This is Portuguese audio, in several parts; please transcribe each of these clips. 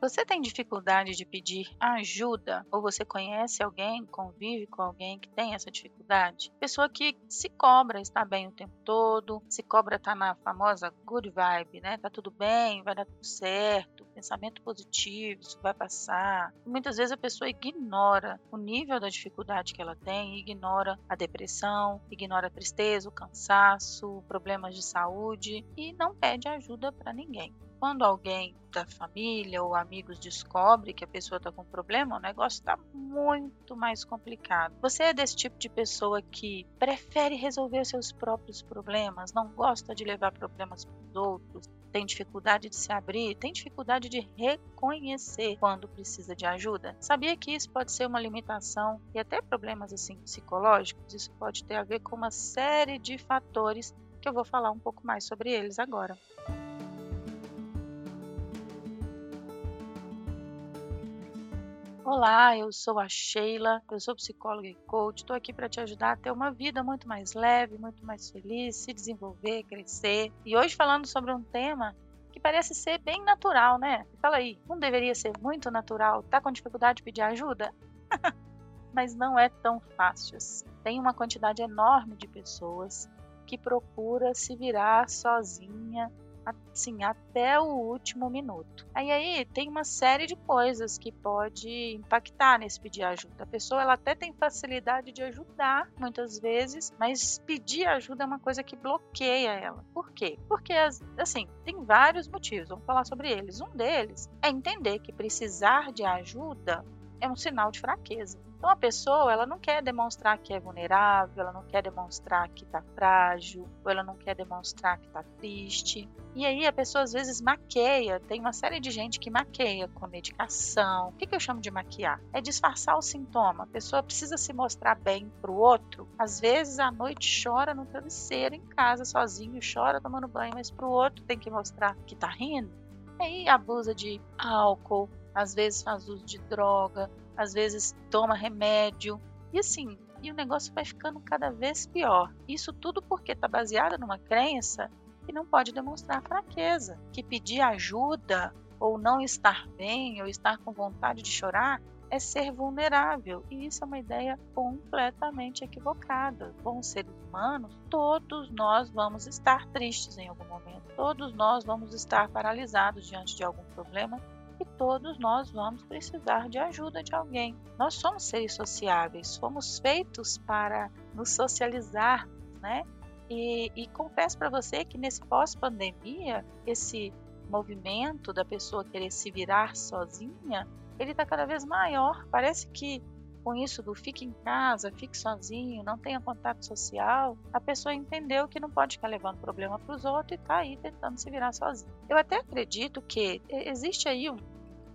Você tem dificuldade de pedir ajuda? Ou você conhece alguém, convive com alguém que tem essa dificuldade? Pessoa que se cobra estar bem o tempo todo, se cobra estar na famosa good vibe, né? Tá tudo bem, vai dar tudo certo, pensamento positivo, isso vai passar. Muitas vezes a pessoa ignora o nível da dificuldade que ela tem, ignora a depressão, ignora a tristeza, o cansaço, problemas de saúde e não pede ajuda para ninguém. Quando alguém da família ou amigos descobre que a pessoa está com problema, o negócio está muito mais complicado. Você é desse tipo de pessoa que prefere resolver seus próprios problemas, não gosta de levar problemas para os outros, tem dificuldade de se abrir, tem dificuldade de reconhecer quando precisa de ajuda. Sabia que isso pode ser uma limitação e até problemas assim psicológicos? Isso pode ter a ver com uma série de fatores que eu vou falar um pouco mais sobre eles agora. Olá, eu sou a Sheila, eu sou psicóloga e coach. Estou aqui para te ajudar a ter uma vida muito mais leve, muito mais feliz, se desenvolver, crescer. E hoje falando sobre um tema que parece ser bem natural, né? Fala aí, não deveria ser muito natural? Tá com dificuldade de pedir ajuda? Mas não é tão fácil assim. Tem uma quantidade enorme de pessoas que procura se virar sozinha assim, até o último minuto. Aí aí tem uma série de coisas que pode impactar nesse pedir ajuda. A pessoa ela até tem facilidade de ajudar muitas vezes, mas pedir ajuda é uma coisa que bloqueia ela. Por quê? Porque assim, tem vários motivos, vamos falar sobre eles. Um deles é entender que precisar de ajuda é um sinal de fraqueza. Então a pessoa, ela não quer demonstrar que é vulnerável, ela não quer demonstrar que está frágil, ou ela não quer demonstrar que está triste. E aí a pessoa às vezes maqueia, tem uma série de gente que maqueia com medicação. O que, que eu chamo de maquiar? É disfarçar o sintoma. A pessoa precisa se mostrar bem para o outro. Às vezes à noite chora no travesseiro em casa sozinho, chora tomando banho, mas para o outro tem que mostrar que está rindo. Aí abusa de álcool, às vezes faz uso de droga, às vezes toma remédio. E assim, e o negócio vai ficando cada vez pior. Isso tudo porque está baseado numa crença que não pode demonstrar fraqueza, que pedir ajuda ou não estar bem ou estar com vontade de chorar é ser vulnerável. E isso é uma ideia completamente equivocada. Como seres humanos, todos nós vamos estar tristes em algum momento. Todos nós vamos estar paralisados diante de algum problema que todos nós vamos precisar de ajuda de alguém. Nós somos seres sociáveis, fomos feitos para nos socializar, né? E, e confesso para você que nesse pós-pandemia, esse movimento da pessoa querer se virar sozinha, ele está cada vez maior. Parece que com isso do fique em casa, fique sozinho, não tenha contato social, a pessoa entendeu que não pode ficar levando problema para os outros e está aí tentando se virar sozinho. Eu até acredito que existe aí um,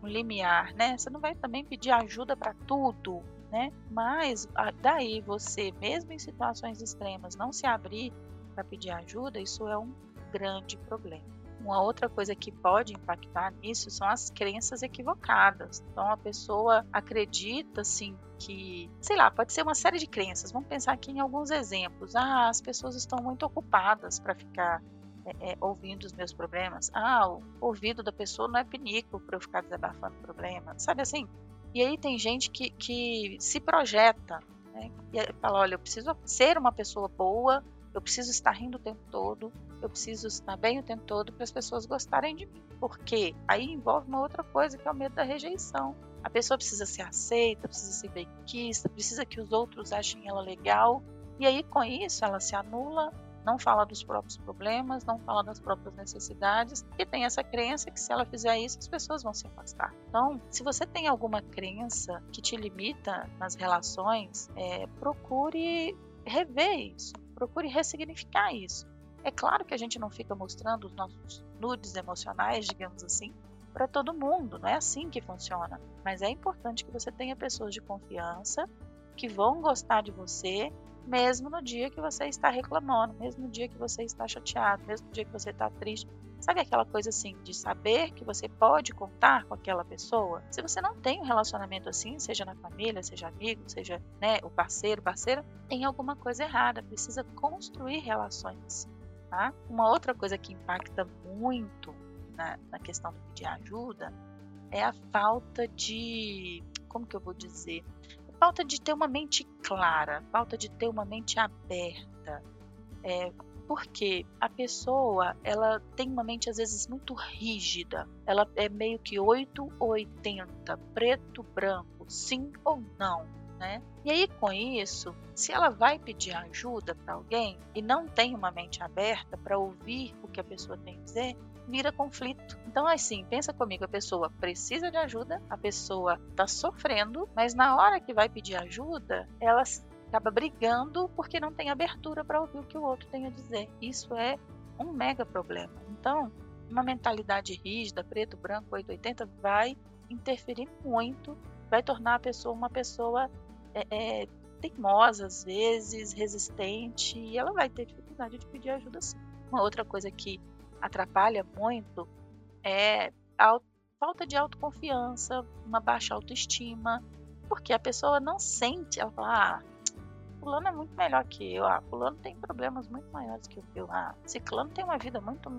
um limiar, né? Você não vai também pedir ajuda para tudo, né? Mas daí você, mesmo em situações extremas, não se abrir para pedir ajuda, isso é um grande problema. Uma outra coisa que pode impactar nisso são as crenças equivocadas. Então a pessoa acredita assim que, sei lá, pode ser uma série de crenças. Vamos pensar aqui em alguns exemplos. Ah, as pessoas estão muito ocupadas para ficar é, é, ouvindo os meus problemas. Ah, o ouvido da pessoa não é pinico para eu ficar desabafando problema. Sabe assim? E aí tem gente que, que se projeta, né? E fala, olha, eu preciso ser uma pessoa boa, eu preciso estar rindo o tempo todo, eu preciso estar bem o tempo todo para as pessoas gostarem de mim. Porque aí envolve uma outra coisa que é o medo da rejeição. A pessoa precisa ser aceita, precisa ser bem quista, precisa que os outros achem ela legal. E aí com isso ela se anula, não fala dos próprios problemas, não fala das próprias necessidades e tem essa crença que se ela fizer isso as pessoas vão se afastar. Então, se você tem alguma crença que te limita nas relações, é, procure rever isso, procure ressignificar isso. É claro que a gente não fica mostrando os nossos nudes emocionais, digamos assim, para todo mundo, não é assim que funciona. Mas é importante que você tenha pessoas de confiança que vão gostar de você, mesmo no dia que você está reclamando, mesmo no dia que você está chateado, mesmo no dia que você está triste. Sabe aquela coisa assim de saber que você pode contar com aquela pessoa? Se você não tem um relacionamento assim, seja na família, seja amigo, seja né, o parceiro, parceira, tem alguma coisa errada. Precisa construir relações. Tá? Uma outra coisa que impacta muito na, na questão do pedir ajuda é a falta de, como que eu vou dizer? Falta de ter uma mente clara, falta de ter uma mente aberta. É, porque a pessoa ela tem uma mente às vezes muito rígida, ela é meio que 8 ou 80, preto, branco, sim ou não. Né? E aí, com isso, se ela vai pedir ajuda para alguém e não tem uma mente aberta para ouvir o que a pessoa tem a dizer, vira conflito. Então, assim, pensa comigo: a pessoa precisa de ajuda, a pessoa está sofrendo, mas na hora que vai pedir ajuda, ela acaba brigando porque não tem abertura para ouvir o que o outro tem a dizer. Isso é um mega problema. Então, uma mentalidade rígida, preto, branco, 880, vai interferir muito, vai tornar a pessoa uma pessoa é, é, teimosa, às vezes, resistente, e ela vai ter dificuldade de pedir ajuda sim. Uma outra coisa que atrapalha muito é a falta de autoconfiança, uma baixa autoestima, porque a pessoa não sente, ela fala, ah, fulano é muito melhor que eu, ah, fulano tem problemas muito maiores que eu, ah, ciclano tem uma vida muito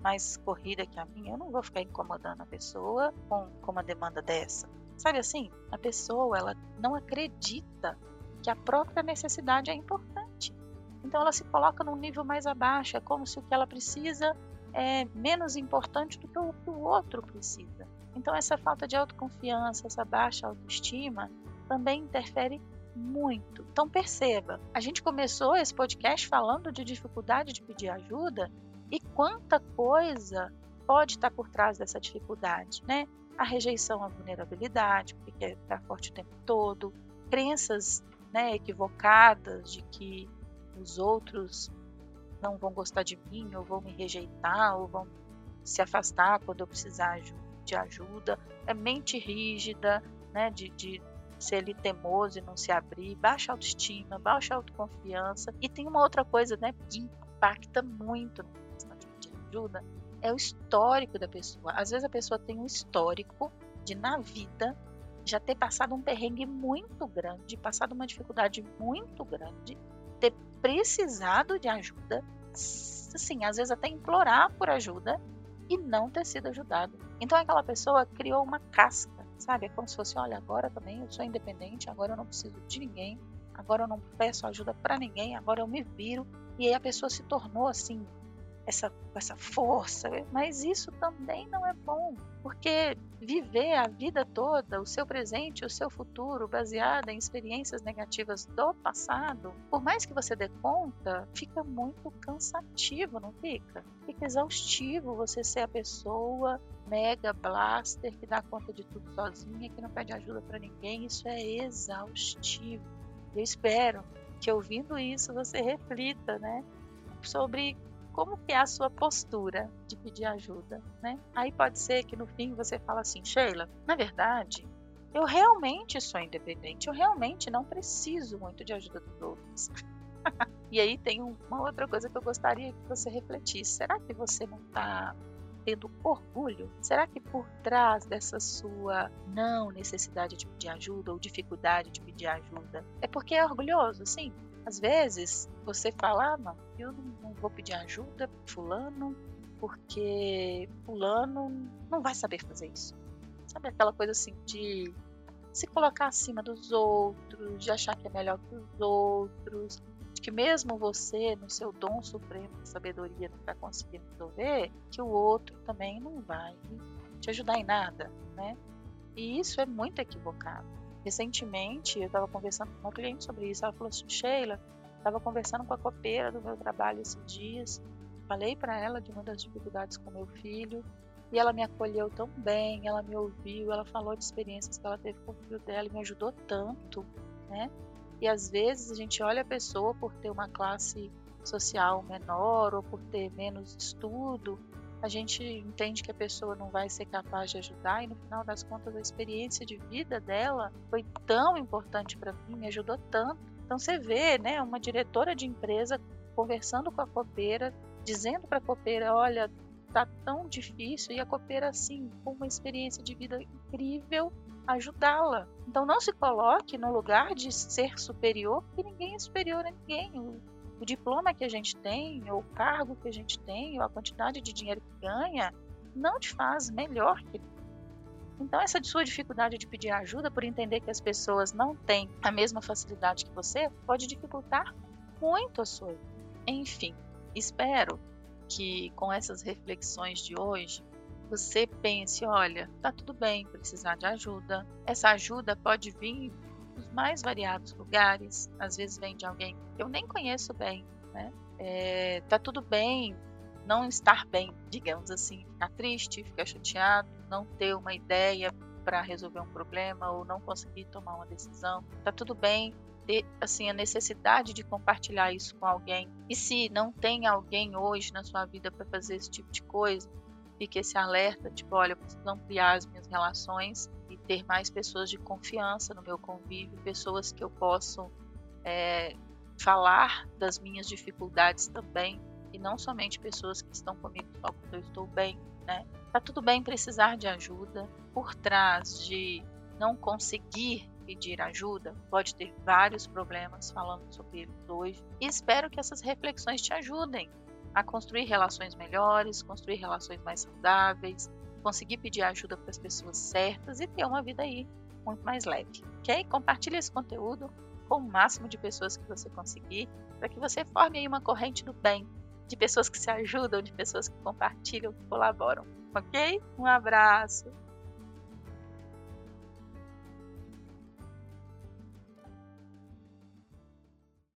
mais corrida que a minha, eu não vou ficar incomodando a pessoa com, com uma demanda dessa. Sabe assim, a pessoa ela não acredita que a própria necessidade é importante. Então ela se coloca num nível mais abaixo, é como se o que ela precisa é menos importante do que o que o outro precisa. Então essa falta de autoconfiança, essa baixa autoestima também interfere muito. Então perceba, a gente começou esse podcast falando de dificuldade de pedir ajuda e quanta coisa pode estar por trás dessa dificuldade, né? A rejeição à vulnerabilidade, porque quer forte o tempo todo, crenças né, equivocadas de que os outros não vão gostar de mim, ou vão me rejeitar, ou vão se afastar quando eu precisar de ajuda. É mente rígida, né, de, de ser ali teimoso e não se abrir, baixa autoestima, baixa autoconfiança. E tem uma outra coisa, né, que impacta muito na questão de ajuda, é o histórico da pessoa. Às vezes a pessoa tem um histórico de na vida já ter passado um perrengue muito grande, passado uma dificuldade muito grande, ter precisado de ajuda, assim, às vezes até implorar por ajuda e não ter sido ajudado. Então aquela pessoa criou uma casca sabe? É como se fosse, olha, agora também eu sou independente, agora eu não preciso de ninguém, agora eu não peço ajuda para ninguém, agora eu me viro. E aí a pessoa se tornou assim, essa, essa força, mas isso também não é bom, porque viver a vida toda, o seu presente, o seu futuro, baseada em experiências negativas do passado, por mais que você dê conta, fica muito cansativo, não fica? Fica exaustivo você ser a pessoa mega blaster que dá conta de tudo sozinha, que não pede ajuda para ninguém, isso é exaustivo. Eu espero que ouvindo isso você reflita, né, sobre como que é a sua postura de pedir ajuda, né? Aí pode ser que no fim você fala assim, Sheila, na verdade, eu realmente sou independente, eu realmente não preciso muito de ajuda dos outros. e aí tem uma outra coisa que eu gostaria que você refletisse. Será que você não está tendo orgulho? Será que por trás dessa sua não necessidade de pedir ajuda ou dificuldade de pedir ajuda é porque é orgulhoso? Sim. Às vezes você fala, ah, não, eu não vou pedir ajuda para fulano porque fulano não vai saber fazer isso. Sabe aquela coisa assim de se colocar acima dos outros, de achar que é melhor que os outros, que mesmo você, no seu dom supremo de sabedoria, não está conseguindo resolver, que o outro também não vai te ajudar em nada, né? E isso é muito equivocado. Recentemente, eu estava conversando com uma cliente sobre isso. Ela falou assim: Sheila, estava conversando com a copeira do meu trabalho esses dias. Falei para ela de uma das dificuldades com meu filho e ela me acolheu tão bem. Ela me ouviu, ela falou de experiências que ela teve com o filho dela e me ajudou tanto, né? E às vezes a gente olha a pessoa por ter uma classe social menor ou por ter menos estudo, a gente entende que a pessoa não vai ser capaz de ajudar e no final das contas a experiência de vida dela foi tão importante para mim, me ajudou tanto. Então você vê, né, uma diretora de empresa conversando com a copeira, dizendo para a copeira, olha, tá tão difícil e a copeira assim, com uma experiência de vida incrível, ajudá-la. Então não se coloque no lugar de ser superior, porque ninguém é superior a ninguém. O, diploma que a gente tem, ou o cargo que a gente tem, ou a quantidade de dinheiro que ganha, não te faz melhor que Então, essa sua dificuldade de pedir ajuda por entender que as pessoas não têm a mesma facilidade que você pode dificultar muito a sua vida. Enfim, espero que com essas reflexões de hoje você pense, olha, tá tudo bem precisar de ajuda. Essa ajuda pode vir dos mais variados lugares. Às vezes vem de alguém que eu nem conheço bem, né? É, tá tudo bem não estar bem, digamos assim, ficar triste, ficar chateado, não ter uma ideia para resolver um problema ou não conseguir tomar uma decisão. Tá tudo bem ter assim a necessidade de compartilhar isso com alguém. E se não tem alguém hoje na sua vida para fazer esse tipo de coisa, fique esse alerta, tipo, olha, eu preciso ampliar as minhas relações ter mais pessoas de confiança no meu convívio, pessoas que eu posso é, falar das minhas dificuldades também e não somente pessoas que estão comigo só quando eu estou bem, né? Tá tudo bem precisar de ajuda. Por trás de não conseguir pedir ajuda, pode ter vários problemas falando sobre eles hoje. E espero que essas reflexões te ajudem a construir relações melhores, construir relações mais saudáveis, conseguir pedir ajuda para as pessoas certas e ter uma vida aí muito mais leve. Ok? Compartilhe esse conteúdo com o máximo de pessoas que você conseguir, para que você forme aí uma corrente do bem de pessoas que se ajudam, de pessoas que compartilham, que colaboram. Ok? Um abraço!